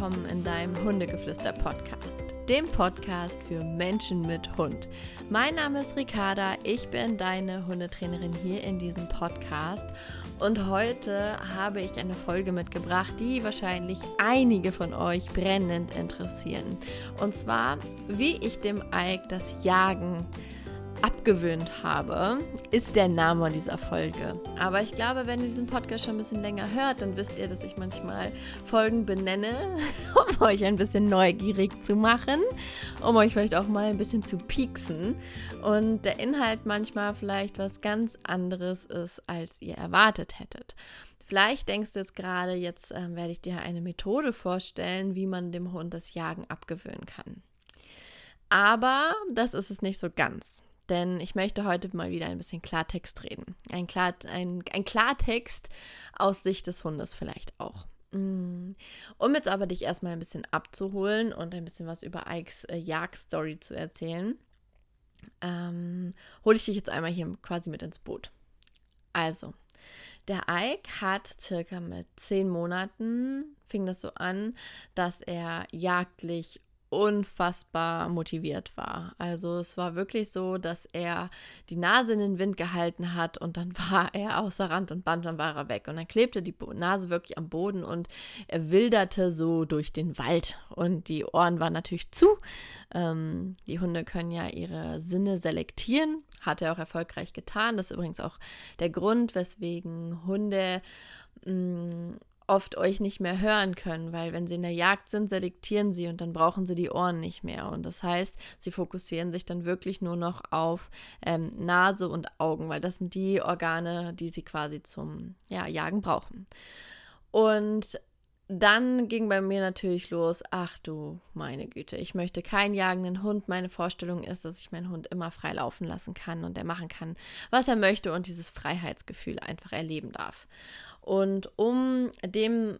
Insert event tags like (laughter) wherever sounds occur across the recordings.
willkommen in deinem Hundegeflüster-Podcast, dem Podcast für Menschen mit Hund. Mein Name ist Ricarda, ich bin deine Hundetrainerin hier in diesem Podcast und heute habe ich eine Folge mitgebracht, die wahrscheinlich einige von euch brennend interessieren. Und zwar, wie ich dem Ike das Jagen abgewöhnt habe, ist der Name dieser Folge. Aber ich glaube, wenn ihr diesen Podcast schon ein bisschen länger hört, dann wisst ihr, dass ich manchmal Folgen benenne, (laughs) um euch ein bisschen neugierig zu machen, um euch vielleicht auch mal ein bisschen zu pieksen und der Inhalt manchmal vielleicht was ganz anderes ist, als ihr erwartet hättet. Vielleicht denkst du jetzt gerade, jetzt äh, werde ich dir eine Methode vorstellen, wie man dem Hund das Jagen abgewöhnen kann. Aber das ist es nicht so ganz denn ich möchte heute mal wieder ein bisschen Klartext reden. Ein, Klar, ein, ein Klartext aus Sicht des Hundes vielleicht auch. Mm. Um jetzt aber dich erstmal ein bisschen abzuholen und ein bisschen was über Ikes äh, Jagdstory zu erzählen, ähm, hole ich dich jetzt einmal hier quasi mit ins Boot. Also, der Ike hat circa mit zehn Monaten, fing das so an, dass er jagdlich unfassbar motiviert war. Also es war wirklich so, dass er die Nase in den Wind gehalten hat und dann (laughs) war er außer Rand und Band, dann war er weg. Und dann klebte die Nase wirklich am Boden und er wilderte so durch den Wald. Und die Ohren waren natürlich zu. Ähm, die Hunde können ja ihre Sinne selektieren. Hat er auch erfolgreich getan. Das ist übrigens auch der Grund, weswegen Hunde mm, oft euch nicht mehr hören können, weil wenn sie in der Jagd sind, selektieren sie und dann brauchen sie die Ohren nicht mehr. Und das heißt, sie fokussieren sich dann wirklich nur noch auf ähm, Nase und Augen, weil das sind die Organe, die sie quasi zum ja, Jagen brauchen. Und dann ging bei mir natürlich los, ach du meine Güte, ich möchte keinen jagenden Hund. Meine Vorstellung ist, dass ich meinen Hund immer frei laufen lassen kann und er machen kann, was er möchte und dieses Freiheitsgefühl einfach erleben darf. Und um dem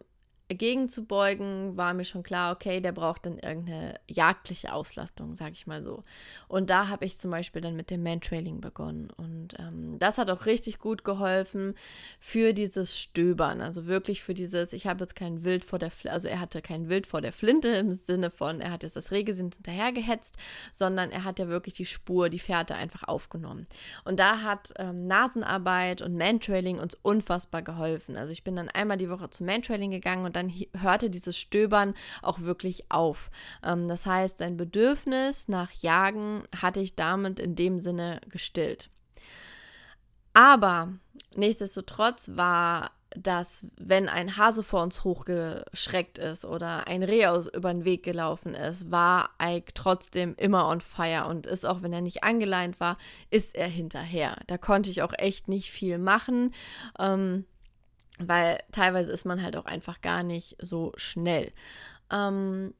gegenzubeugen, war mir schon klar, okay, der braucht dann irgendeine jagdliche Auslastung, sage ich mal so. Und da habe ich zum Beispiel dann mit dem Mantrailing begonnen. Und ähm, das hat auch richtig gut geholfen für dieses Stöbern. Also wirklich für dieses, ich habe jetzt kein Wild vor der Flinte, also er hatte kein Wild vor der Flinte im Sinne von, er hat jetzt das Rehgesind hinterhergehetzt, sondern er hat ja wirklich die Spur, die Fährte einfach aufgenommen. Und da hat ähm, Nasenarbeit und Mantrailing uns unfassbar geholfen. Also ich bin dann einmal die Woche zum Mantrailing gegangen und dann dann hörte dieses Stöbern auch wirklich auf. Ähm, das heißt, sein Bedürfnis nach Jagen hatte ich damit in dem Sinne gestillt. Aber nichtsdestotrotz war dass wenn ein Hase vor uns hochgeschreckt ist oder ein Reh aus über den Weg gelaufen ist, war Ike trotzdem immer on fire und ist auch wenn er nicht angeleint war, ist er hinterher. Da konnte ich auch echt nicht viel machen. Ähm, weil teilweise ist man halt auch einfach gar nicht so schnell. Ähm,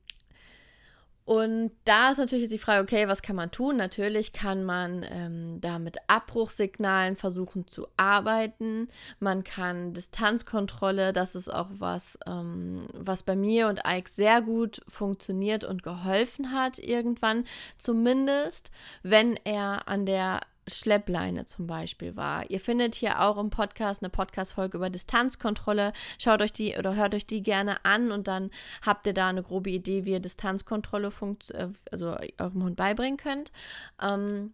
und da ist natürlich jetzt die Frage, okay, was kann man tun? Natürlich kann man ähm, da mit Abbruchsignalen versuchen zu arbeiten. Man kann Distanzkontrolle, das ist auch was, ähm, was bei mir und Ike sehr gut funktioniert und geholfen hat irgendwann. Zumindest, wenn er an der Schleppleine zum Beispiel war. Ihr findet hier auch im Podcast eine Podcast-Folge über Distanzkontrolle. Schaut euch die oder hört euch die gerne an und dann habt ihr da eine grobe Idee, wie ihr Distanzkontrolle funkt, äh, also eurem Hund beibringen könnt. Ähm,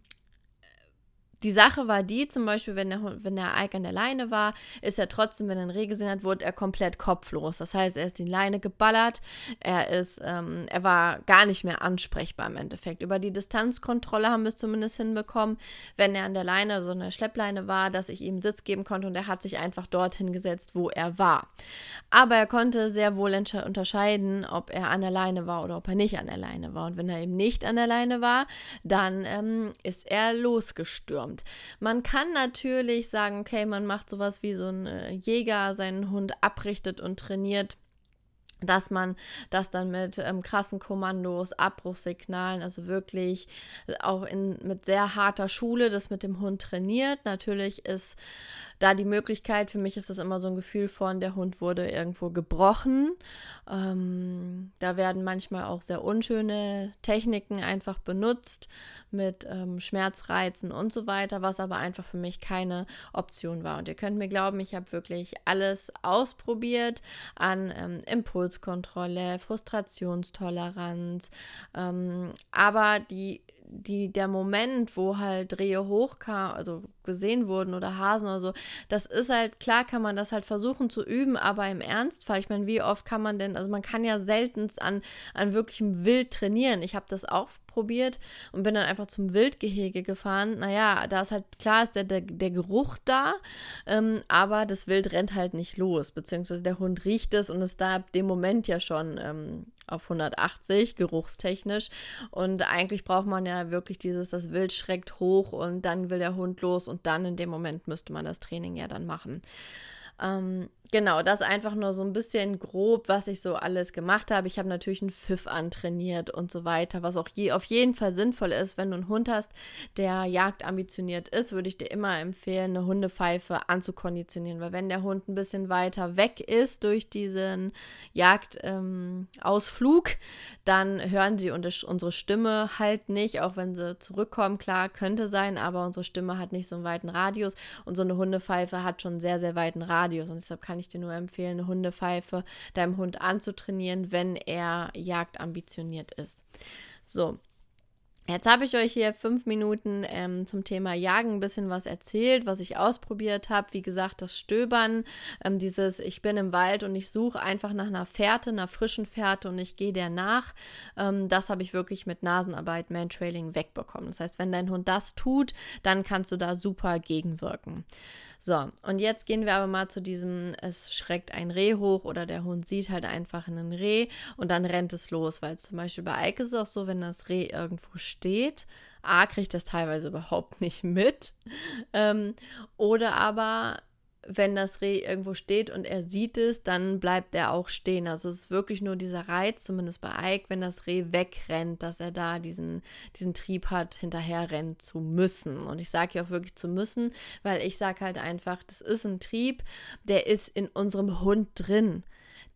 die Sache war die, zum Beispiel, wenn der, wenn der Ike an der Leine war, ist er trotzdem, wenn er ein Reh gesehen hat, wurde er komplett kopflos. Das heißt, er ist die Leine geballert, er ist, ähm, er war gar nicht mehr ansprechbar im Endeffekt. Über die Distanzkontrolle haben wir es zumindest hinbekommen, wenn er an der Leine, so eine Schleppleine war, dass ich ihm Sitz geben konnte und er hat sich einfach dorthin gesetzt, wo er war. Aber er konnte sehr wohl unterscheiden, ob er an der Leine war oder ob er nicht an der Leine war. Und wenn er eben nicht an der Leine war, dann ähm, ist er losgestürmt kommt. Man kann natürlich sagen, okay, man macht sowas wie so ein äh, Jäger, seinen Hund abrichtet und trainiert dass man das dann mit ähm, krassen Kommandos, Abbruchssignalen, also wirklich auch in, mit sehr harter Schule das mit dem Hund trainiert. Natürlich ist da die Möglichkeit, für mich ist das immer so ein Gefühl von, der Hund wurde irgendwo gebrochen. Ähm, da werden manchmal auch sehr unschöne Techniken einfach benutzt mit ähm, Schmerzreizen und so weiter, was aber einfach für mich keine Option war. Und ihr könnt mir glauben, ich habe wirklich alles ausprobiert an ähm, Impulskontrolle, Frustrationstoleranz, ähm, aber die die, der Moment, wo halt Rehe hochkam, also gesehen wurden oder Hasen oder so, das ist halt, klar kann man das halt versuchen zu üben, aber im Ernstfall, ich meine, wie oft kann man denn, also man kann ja selten an, an wirklichem Wild trainieren. Ich habe das auch probiert und bin dann einfach zum Wildgehege gefahren. Naja, da ist halt klar, ist der, der, der Geruch da, ähm, aber das Wild rennt halt nicht los, beziehungsweise der Hund riecht es und ist da ab dem Moment ja schon ähm, auf 180, geruchstechnisch. Und eigentlich braucht man ja wirklich dieses, das Wild schreckt hoch und dann will der Hund los und dann in dem Moment müsste man das Training ja dann machen. Ähm, Genau, das einfach nur so ein bisschen grob, was ich so alles gemacht habe. Ich habe natürlich einen Pfiff antrainiert und so weiter, was auch je, auf jeden Fall sinnvoll ist. Wenn du einen Hund hast, der jagdambitioniert ist, würde ich dir immer empfehlen, eine Hundepfeife anzukonditionieren, weil wenn der Hund ein bisschen weiter weg ist durch diesen Jagdausflug, ähm, dann hören sie unsere Stimme halt nicht, auch wenn sie zurückkommen. Klar, könnte sein, aber unsere Stimme hat nicht so einen weiten Radius und so eine Hundepfeife hat schon einen sehr, sehr weiten Radius und deshalb kann kann ich dir nur empfehlen, eine Hundepfeife deinem Hund anzutrainieren, wenn er jagdambitioniert ist. So, Jetzt habe ich euch hier fünf Minuten ähm, zum Thema Jagen ein bisschen was erzählt, was ich ausprobiert habe. Wie gesagt, das Stöbern, ähm, dieses Ich bin im Wald und ich suche einfach nach einer Fährte, einer frischen Fährte und ich gehe der nach. Ähm, das habe ich wirklich mit Nasenarbeit, Mantrailing wegbekommen. Das heißt, wenn dein Hund das tut, dann kannst du da super gegenwirken. So, und jetzt gehen wir aber mal zu diesem, es schreckt ein Reh hoch oder der Hund sieht halt einfach einen Reh und dann rennt es los, weil zum Beispiel bei Ike ist es auch so, wenn das Reh irgendwo steht, A, kriegt das teilweise überhaupt nicht mit. Ähm, oder aber wenn das Reh irgendwo steht und er sieht es, dann bleibt er auch stehen. Also es ist wirklich nur dieser Reiz, zumindest bei Ike, wenn das Reh wegrennt, dass er da diesen, diesen Trieb hat, hinterher rennen zu müssen. Und ich sage ja auch wirklich zu müssen, weil ich sage halt einfach, das ist ein Trieb, der ist in unserem Hund drin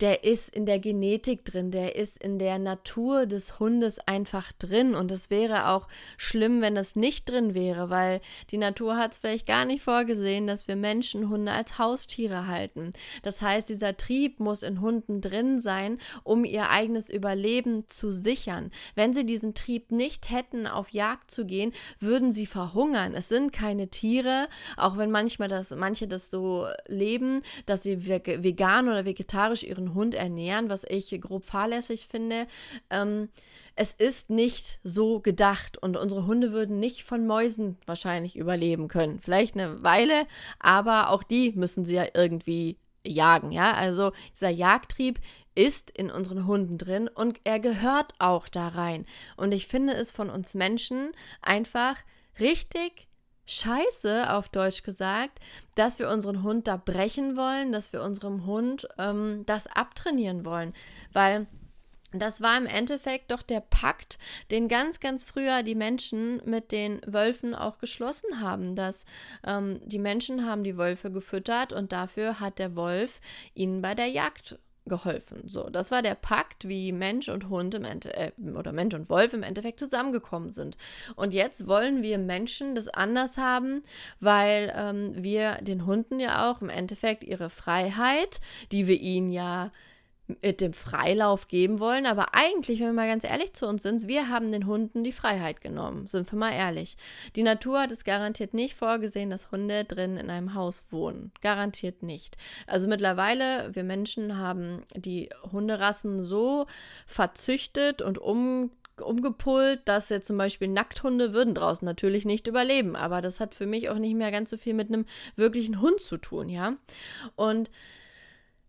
der ist in der Genetik drin, der ist in der Natur des Hundes einfach drin. Und es wäre auch schlimm, wenn das nicht drin wäre, weil die Natur hat es vielleicht gar nicht vorgesehen, dass wir Menschen Hunde als Haustiere halten. Das heißt, dieser Trieb muss in Hunden drin sein, um ihr eigenes Überleben zu sichern. Wenn sie diesen Trieb nicht hätten, auf Jagd zu gehen, würden sie verhungern. Es sind keine Tiere, auch wenn manchmal das, manche das so leben, dass sie vegan oder vegetarisch ihren Hund ernähren, was ich grob fahrlässig finde. Ähm, es ist nicht so gedacht und unsere Hunde würden nicht von Mäusen wahrscheinlich überleben können. Vielleicht eine Weile, aber auch die müssen sie ja irgendwie jagen, ja? Also dieser Jagdtrieb ist in unseren Hunden drin und er gehört auch da rein. Und ich finde es von uns Menschen einfach richtig scheiße, auf Deutsch gesagt, dass wir unseren Hund da brechen wollen, dass wir unserem Hund ähm, das abtrainieren wollen. Weil das war im Endeffekt doch der Pakt, den ganz, ganz früher die Menschen mit den Wölfen auch geschlossen haben, dass ähm, die Menschen haben die Wölfe gefüttert und dafür hat der Wolf ihnen bei der Jagd geholfen. So, das war der Pakt, wie Mensch und Hund im Ende äh, oder Mensch und Wolf im Endeffekt zusammengekommen sind. Und jetzt wollen wir Menschen das anders haben, weil ähm, wir den Hunden ja auch im Endeffekt ihre Freiheit, die wir ihnen ja mit dem Freilauf geben wollen. Aber eigentlich, wenn wir mal ganz ehrlich zu uns sind, wir haben den Hunden die Freiheit genommen. Sind wir mal ehrlich. Die Natur hat es garantiert nicht vorgesehen, dass Hunde drin in einem Haus wohnen. Garantiert nicht. Also mittlerweile, wir Menschen haben die Hunderassen so verzüchtet und um umgepult, dass jetzt zum Beispiel Nackthunde würden draußen natürlich nicht überleben. Aber das hat für mich auch nicht mehr ganz so viel mit einem wirklichen Hund zu tun, ja. Und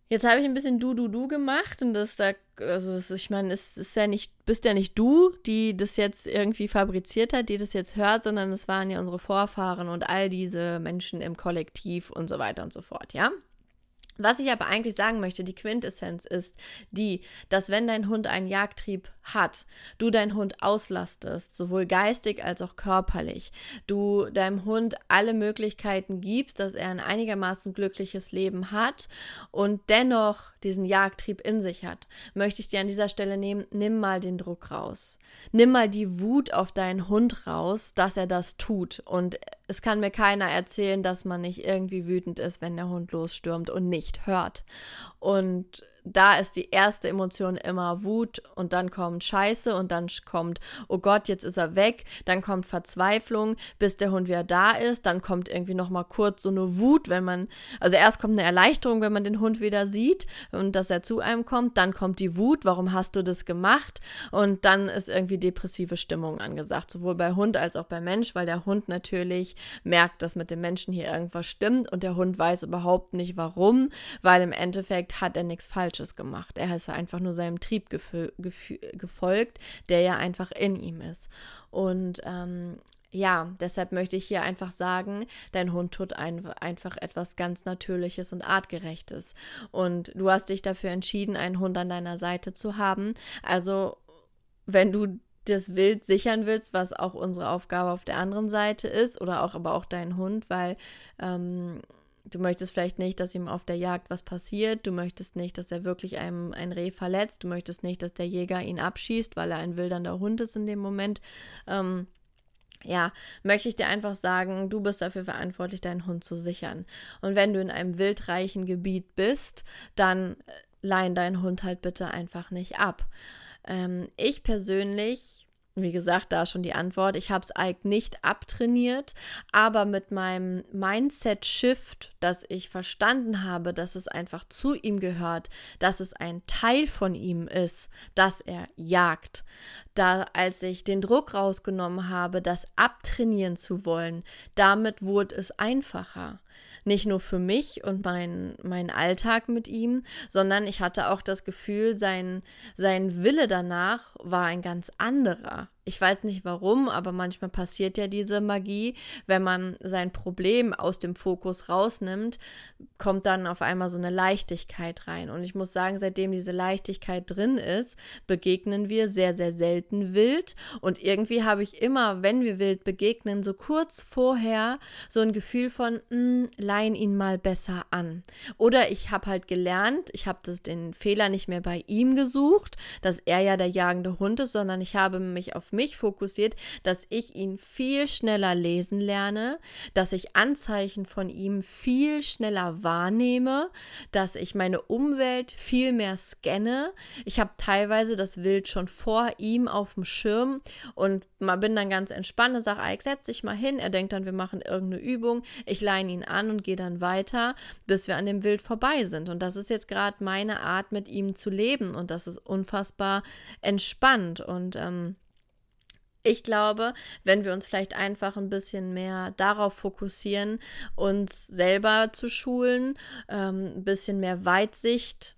Jetzt habe ich ein bisschen du, du, du gemacht und das da, also das, ich meine, es ist ja nicht, bist ja nicht du, die das jetzt irgendwie fabriziert hat, die das jetzt hört, sondern es waren ja unsere Vorfahren und all diese Menschen im Kollektiv und so weiter und so fort, ja? Was ich aber eigentlich sagen möchte, die Quintessenz ist die, dass wenn dein Hund einen Jagdtrieb hat, du deinen Hund auslastest, sowohl geistig als auch körperlich, du deinem Hund alle Möglichkeiten gibst, dass er ein einigermaßen glückliches Leben hat und dennoch diesen Jagdtrieb in sich hat, möchte ich dir an dieser Stelle nehmen, nimm mal den Druck raus. Nimm mal die Wut auf deinen Hund raus, dass er das tut. Und es kann mir keiner erzählen, dass man nicht irgendwie wütend ist, wenn der Hund losstürmt und nicht hört. Und da ist die erste Emotion immer Wut und dann kommt Scheiße und dann kommt, oh Gott, jetzt ist er weg, dann kommt Verzweiflung, bis der Hund wieder da ist, dann kommt irgendwie noch mal kurz so eine Wut, wenn man, also erst kommt eine Erleichterung, wenn man den Hund wieder sieht und dass er zu einem kommt, dann kommt die Wut, warum hast du das gemacht? Und dann ist irgendwie depressive Stimmung angesagt, sowohl bei Hund als auch bei Mensch, weil der Hund natürlich merkt, dass mit dem Menschen hier irgendwas stimmt und der Hund weiß überhaupt nicht warum, weil im Endeffekt hat er nichts falsch Falsches gemacht. Er ist einfach nur seinem Trieb gefolgt, der ja einfach in ihm ist. Und ähm, ja, deshalb möchte ich hier einfach sagen, dein Hund tut ein, einfach etwas ganz Natürliches und Artgerechtes. Und du hast dich dafür entschieden, einen Hund an deiner Seite zu haben. Also, wenn du das Wild sichern willst, was auch unsere Aufgabe auf der anderen Seite ist, oder auch aber auch dein Hund, weil ähm, Du möchtest vielleicht nicht, dass ihm auf der Jagd was passiert. Du möchtest nicht, dass er wirklich einem ein Reh verletzt. Du möchtest nicht, dass der Jäger ihn abschießt, weil er ein wildernder Hund ist in dem Moment. Ähm, ja, möchte ich dir einfach sagen, du bist dafür verantwortlich, deinen Hund zu sichern. Und wenn du in einem wildreichen Gebiet bist, dann äh, leihen deinen Hund halt bitte einfach nicht ab. Ähm, ich persönlich wie gesagt, da schon die Antwort. Ich habe es Ike nicht abtrainiert, aber mit meinem Mindset-Shift, dass ich verstanden habe, dass es einfach zu ihm gehört, dass es ein Teil von ihm ist, dass er jagt. Da, als ich den Druck rausgenommen habe, das abtrainieren zu wollen, damit wurde es einfacher nicht nur für mich und mein, mein Alltag mit ihm, sondern ich hatte auch das Gefühl, sein, sein Wille danach war ein ganz anderer. Ich weiß nicht warum, aber manchmal passiert ja diese Magie, wenn man sein Problem aus dem Fokus rausnimmt, kommt dann auf einmal so eine Leichtigkeit rein. Und ich muss sagen, seitdem diese Leichtigkeit drin ist, begegnen wir sehr, sehr selten wild. Und irgendwie habe ich immer, wenn wir wild begegnen, so kurz vorher so ein Gefühl von, mh, hm, leihen ihn mal besser an. Oder ich habe halt gelernt, ich habe den Fehler nicht mehr bei ihm gesucht, dass er ja der jagende Hund ist, sondern ich habe mich auf mich fokussiert, dass ich ihn viel schneller lesen lerne, dass ich Anzeichen von ihm viel schneller wahrnehme, dass ich meine Umwelt viel mehr scanne. Ich habe teilweise das Wild schon vor ihm auf dem Schirm und bin dann ganz entspannt und sage, Ike, setz dich mal hin. Er denkt dann, wir machen irgendeine Übung. Ich leine ihn an und gehe dann weiter, bis wir an dem Wild vorbei sind. Und das ist jetzt gerade meine Art, mit ihm zu leben. Und das ist unfassbar entspannt. Und ähm, ich glaube, wenn wir uns vielleicht einfach ein bisschen mehr darauf fokussieren, uns selber zu schulen, ähm, ein bisschen mehr Weitsicht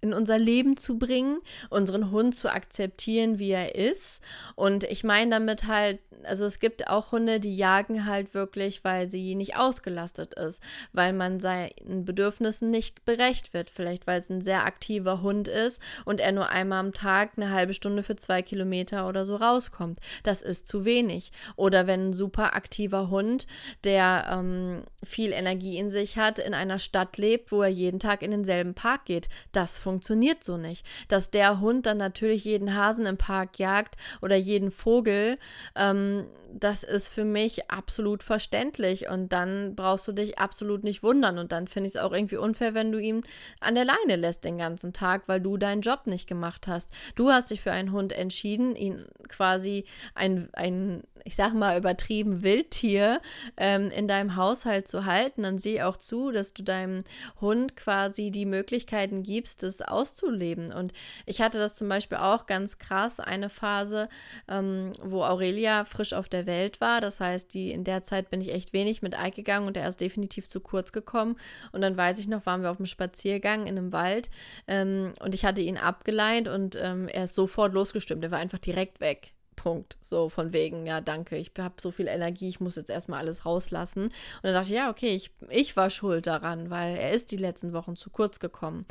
in unser Leben zu bringen, unseren Hund zu akzeptieren, wie er ist. Und ich meine damit halt, also es gibt auch Hunde, die jagen halt wirklich, weil sie nicht ausgelastet ist, weil man seinen Bedürfnissen nicht berecht wird. Vielleicht, weil es ein sehr aktiver Hund ist und er nur einmal am Tag eine halbe Stunde für zwei Kilometer oder so rauskommt. Das ist zu wenig. Oder wenn ein super aktiver Hund, der ähm, viel Energie in sich hat, in einer Stadt lebt, wo er jeden Tag in denselben Park geht. Das funktioniert so nicht. Dass der Hund dann natürlich jeden Hasen im Park jagt oder jeden Vogel, ähm, das ist für mich absolut verständlich und dann brauchst du dich absolut nicht wundern und dann finde ich es auch irgendwie unfair, wenn du ihn an der Leine lässt den ganzen Tag, weil du deinen Job nicht gemacht hast. Du hast dich für einen Hund entschieden, ihn quasi ein, ein ich sag mal, übertrieben Wildtier ähm, in deinem Haushalt zu halten, dann sieh auch zu, dass du deinem Hund quasi die Möglichkeiten gibst, das auszuleben. Und ich hatte das zum Beispiel auch ganz krass, eine Phase, ähm, wo Aurelia frisch auf der Welt war. Das heißt, die, in der Zeit bin ich echt wenig mit Ike gegangen und er ist definitiv zu kurz gekommen. Und dann weiß ich noch, waren wir auf einem Spaziergang in einem Wald ähm, und ich hatte ihn abgeleint und ähm, er ist sofort losgestimmt. Er war einfach direkt weg Punkt. So von wegen, ja, danke, ich habe so viel Energie, ich muss jetzt erstmal alles rauslassen. Und dann dachte ich, ja, okay, ich, ich war schuld daran, weil er ist die letzten Wochen zu kurz gekommen.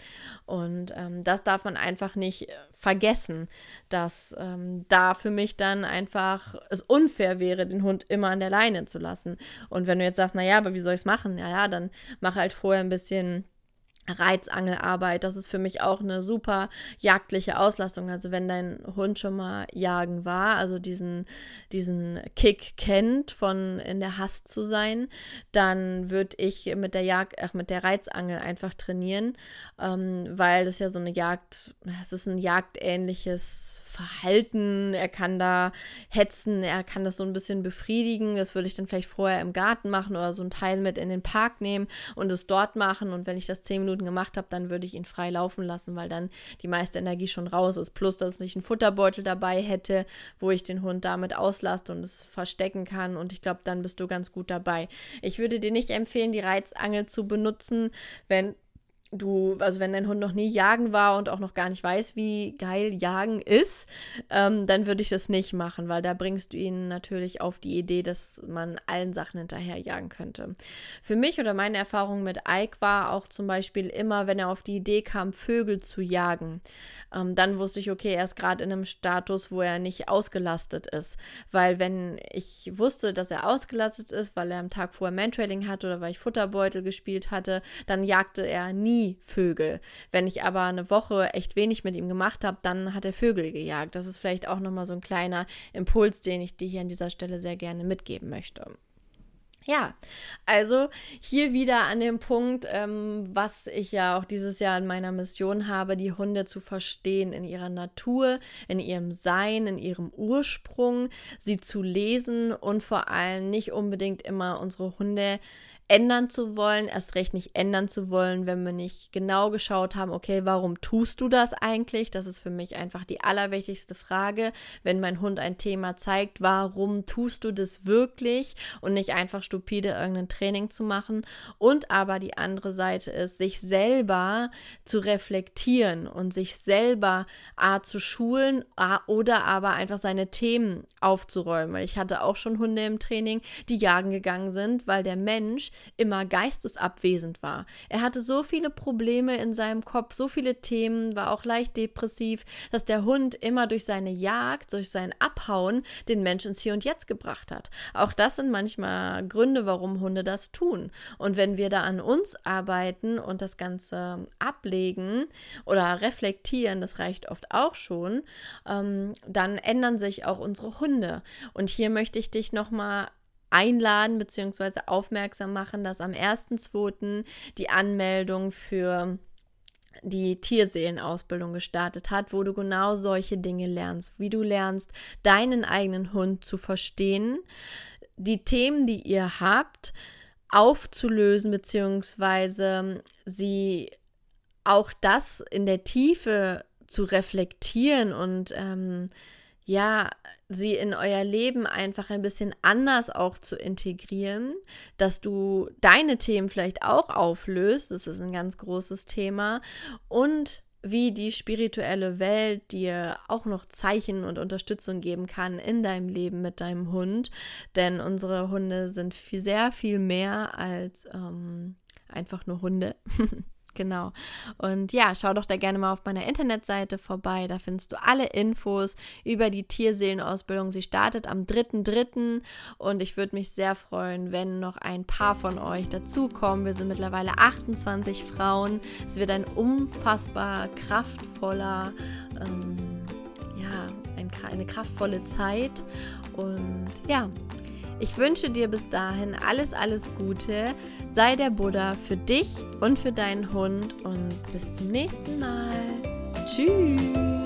Und ähm, das darf man einfach nicht äh, vergessen, dass ähm, da für mich dann einfach es unfair wäre, den Hund immer an der Leine zu lassen. Und wenn du jetzt sagst, naja, aber wie soll ich es machen? Ja, ja, dann mach halt vorher ein bisschen Reizangelarbeit, das ist für mich auch eine super jagdliche Auslastung. Also wenn dein Hund schon mal jagen war, also diesen, diesen Kick kennt, von in der Hast zu sein, dann würde ich mit der Jagd, ach, mit der Reizangel einfach trainieren, ähm, weil das ja so eine Jagd, es ist ein jagdähnliches Verhalten, er kann da hetzen, er kann das so ein bisschen befriedigen. Das würde ich dann vielleicht vorher im Garten machen oder so ein Teil mit in den Park nehmen und es dort machen. Und wenn ich das zehn Minuten gemacht habe, dann würde ich ihn frei laufen lassen, weil dann die meiste Energie schon raus ist. Plus, dass ich einen Futterbeutel dabei hätte, wo ich den Hund damit auslaste und es verstecken kann. Und ich glaube, dann bist du ganz gut dabei. Ich würde dir nicht empfehlen, die Reizangel zu benutzen, wenn du, also wenn dein Hund noch nie jagen war und auch noch gar nicht weiß, wie geil Jagen ist, ähm, dann würde ich das nicht machen, weil da bringst du ihn natürlich auf die Idee, dass man allen Sachen hinterher jagen könnte. Für mich oder meine Erfahrung mit Ike war auch zum Beispiel immer, wenn er auf die Idee kam, Vögel zu jagen, ähm, dann wusste ich, okay, er ist gerade in einem Status, wo er nicht ausgelastet ist, weil wenn ich wusste, dass er ausgelastet ist, weil er am Tag vorher Mantrailing hatte oder weil ich Futterbeutel gespielt hatte, dann jagte er nie nie Vögel. Wenn ich aber eine Woche echt wenig mit ihm gemacht habe, dann hat er Vögel gejagt. Das ist vielleicht auch nochmal so ein kleiner Impuls, den ich dir hier an dieser Stelle sehr gerne mitgeben möchte. Ja, also hier wieder an dem Punkt, ähm, was ich ja auch dieses Jahr in meiner Mission habe, die Hunde zu verstehen in ihrer Natur, in ihrem Sein, in ihrem Ursprung, sie zu lesen und vor allem nicht unbedingt immer unsere Hunde ändern zu wollen, erst recht nicht ändern zu wollen, wenn wir nicht genau geschaut haben, okay, warum tust du das eigentlich? Das ist für mich einfach die allerwichtigste Frage. Wenn mein Hund ein Thema zeigt, warum tust du das wirklich und nicht einfach stupide irgendein Training zu machen? Und aber die andere Seite ist, sich selber zu reflektieren und sich selber A zu schulen A, oder aber einfach seine Themen aufzuräumen. Weil ich hatte auch schon Hunde im Training, die jagen gegangen sind, weil der Mensch immer geistesabwesend war. Er hatte so viele Probleme in seinem Kopf, so viele Themen, war auch leicht depressiv, dass der Hund immer durch seine Jagd, durch sein Abhauen den Menschen ins Hier und Jetzt gebracht hat. Auch das sind manchmal Gründe, warum Hunde das tun. Und wenn wir da an uns arbeiten und das Ganze ablegen oder reflektieren, das reicht oft auch schon, ähm, dann ändern sich auch unsere Hunde. Und hier möchte ich dich nochmal einladen bzw. aufmerksam machen, dass am 1.2. die Anmeldung für die Tierseelenausbildung gestartet hat, wo du genau solche Dinge lernst, wie du lernst, deinen eigenen Hund zu verstehen, die Themen, die ihr habt, aufzulösen, beziehungsweise sie auch das in der Tiefe zu reflektieren und ähm, ja, sie in euer Leben einfach ein bisschen anders auch zu integrieren, dass du deine Themen vielleicht auch auflöst, das ist ein ganz großes Thema, und wie die spirituelle Welt dir auch noch Zeichen und Unterstützung geben kann in deinem Leben mit deinem Hund. Denn unsere Hunde sind viel, sehr viel mehr als ähm, einfach nur Hunde. (laughs) Genau. Und ja, schau doch da gerne mal auf meiner Internetseite vorbei. Da findest du alle Infos über die Tierseelenausbildung. Sie startet am 3.3. und ich würde mich sehr freuen, wenn noch ein paar von euch dazukommen. Wir sind mittlerweile 28 Frauen. Es wird ein unfassbar kraftvoller, ähm, ja, ein, eine kraftvolle Zeit. Und ja, ich wünsche dir bis dahin alles, alles Gute. Sei der Buddha für dich und für deinen Hund und bis zum nächsten Mal. Tschüss.